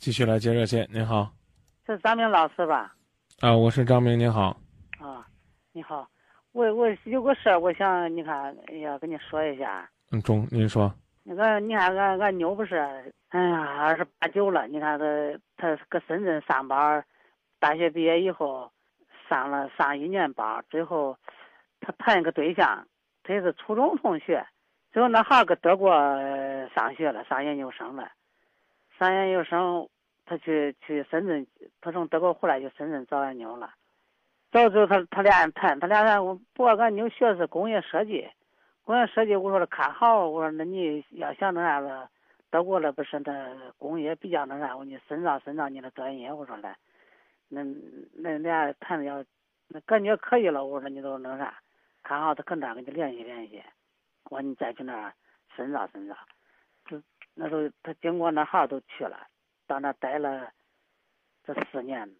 继续来接热线。您好，是张明老师吧？啊，我是张明，您好。啊，你好，我我有个事儿，我想你看要跟你说一下。嗯，中，您说。那个，你看俺俺妞不是，哎呀，二十八九了。你看她她搁深圳上班，大学毕业以后上了上一年班，最后她谈一个对象，他也是初中同学，最后那孩儿搁德国上学了，上研究生了。上研究生，他去去深圳，他从德国回来就深圳找俺妞了。找之后他他俩人谈，他俩人我不过俺妞学的是工业设计，工业设计我说了看好，我说那你要想那啥子，德国了不是那工业比较那啥，我你深造深造你的专业，我说来，那那俩谈的要，那感觉可以了，我说你都那啥，看好他肯定跟你联系联系，我说你再去那儿深造深造。那时候他经过那号都去了，到那待了这四年。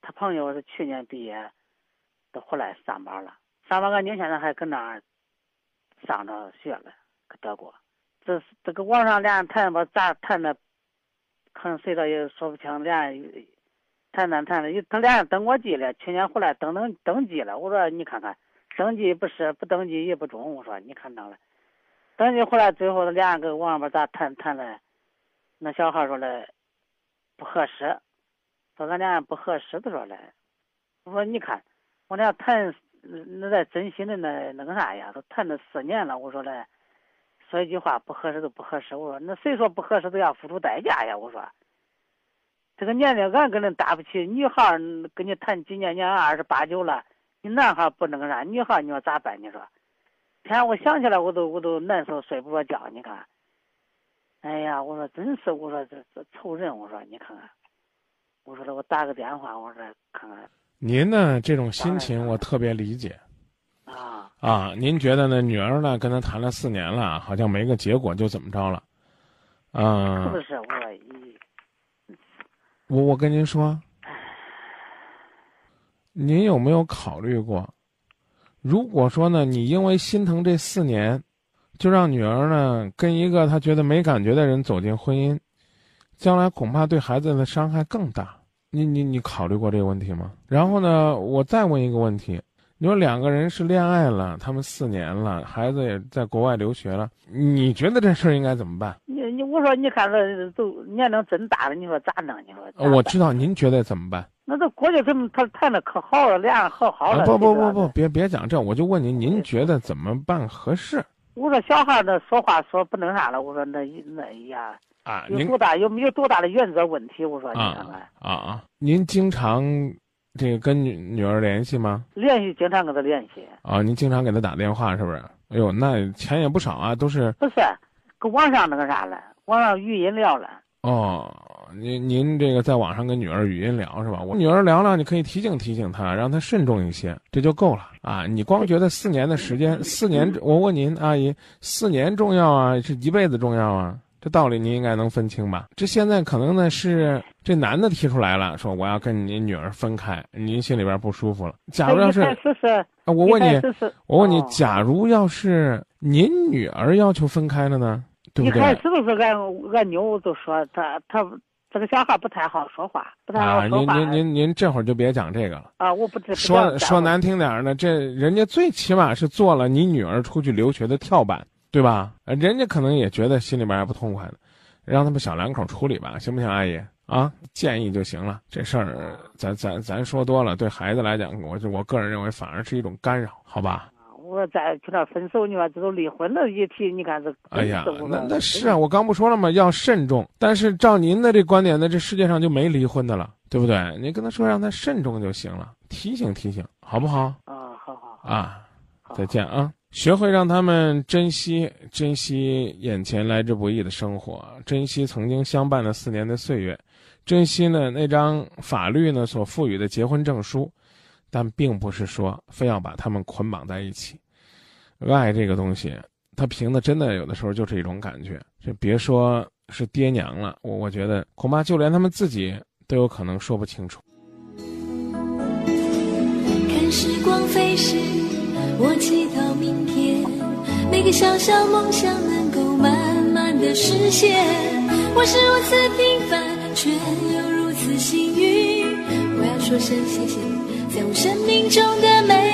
他朋友是去年毕业，都回来上班了。上班俺妞现在还搁那儿上着学了，搁德国。这这个网上俩人谈吧，咋谈的？可能谁都也说不清。俩人谈谈谈的，他俩人登过记了。去年回来登登登记了。我说你看看，登记不是，不登记也不中。我说你看到了。等你回来，最后俩人搁网上边咋谈谈的？那小孩说的不合适，说俺俩不合适，他说的。我说你看，我俩谈那在真心的那那个啥呀？都谈了四年了。我说的，说一句话不合适就不合适。我说那谁说不合适都要付出代价呀？我说这个年龄俺跟人搭不起。女孩跟你谈几年，你二十八九了，你男孩不那个啥，女孩你说咋办？你说？天，我想起来我都我都难受，睡不着觉。你看，哎呀，我说真是，我说这这愁人。我说你看看，我说了，我打个电话，我说看看。您呢这种心情我特别理解。啊啊，您觉得呢？女儿呢跟他谈了四年了，好像没个结果就怎么着了？嗯。是不是我？我我跟您说，您有没有考虑过？如果说呢，你因为心疼这四年，就让女儿呢跟一个她觉得没感觉的人走进婚姻，将来恐怕对孩子的伤害更大。你你你考虑过这个问题吗？然后呢，我再问一个问题：你说两个人是恋爱了，他们四年了，孩子也在国外留学了，你觉得这事儿应该怎么办？你你我说你看这都年龄真大了，你说咋弄？你说？我知道，您觉得怎么办？那都过去他们他谈的可好了，俩人和好了。不不不不，别别讲这，我就问您，您觉得怎么办合适？我说小孩那说话说不能啥了，我说那那呀啊，有多大有没有多大的原则问题？我说你看看啊啊，您经常这个跟女女儿联系吗？联系，经常跟她联系。啊，您经常给她打电话是不是？哎呦，那钱也不少啊，都是。不是，搁网上那个啥了，网上语音聊了。哦。您您这个在网上跟女儿语音聊是吧？我女儿聊聊，你可以提醒提醒她，让她慎重一些，这就够了啊！你光觉得四年的时间，四年，我问您，阿姨，四年重要啊，是一辈子重要啊？这道理您应该能分清吧？这现在可能呢是这男的提出来了，说我要跟您女儿分开，您心里边不舒服了。假如要是，我问你，我问你，假如要是您女儿要求分开了呢？对不对？一开始都是俺俺妞都说他他。这个小孩不太好说话，不太好说话。啊，您您您您这会儿就别讲这个了。啊，我不知说说难听点儿呢，这人家最起码是做了你女儿出去留学的跳板，对吧？人家可能也觉得心里边还不痛快呢，让他们小两口处理吧，行不行，阿姨？啊，建议就行了。这事儿咱咱咱说多了，对孩子来讲，我就我个人认为反而是一种干扰，好吧？我再去那分手，你说这都离婚了一提，你看这。哎呀，那那是啊，我刚不说了吗？要慎重。但是照您的这观点呢，这世界上就没离婚的了，对不对？你跟他说让他慎重就行了，提醒提醒，好不好？啊，好好啊，再见啊！学会让他们珍惜珍惜眼前来之不易的生活，珍惜曾经相伴的四年的岁月，珍惜呢那张法律呢所赋予的结婚证书，但并不是说非要把他们捆绑在一起。爱这个东西，他凭的真的有的时候就是一种感觉。这别说是爹娘了，我我觉得恐怕就连他们自己都有可能说不清楚。看时光飞逝，我祈祷明天每个小小梦想能够慢慢的实现。我是如此平凡。却又如此幸运。我要说声谢谢你，在我生命中的每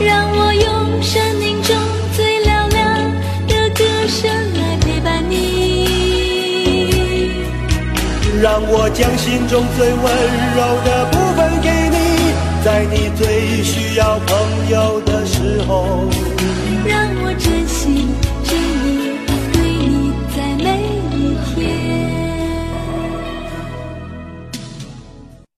让我用生命中最嘹亮的歌声来陪伴你，让我将心中最温柔的部分给你，在你最需要朋友的时候。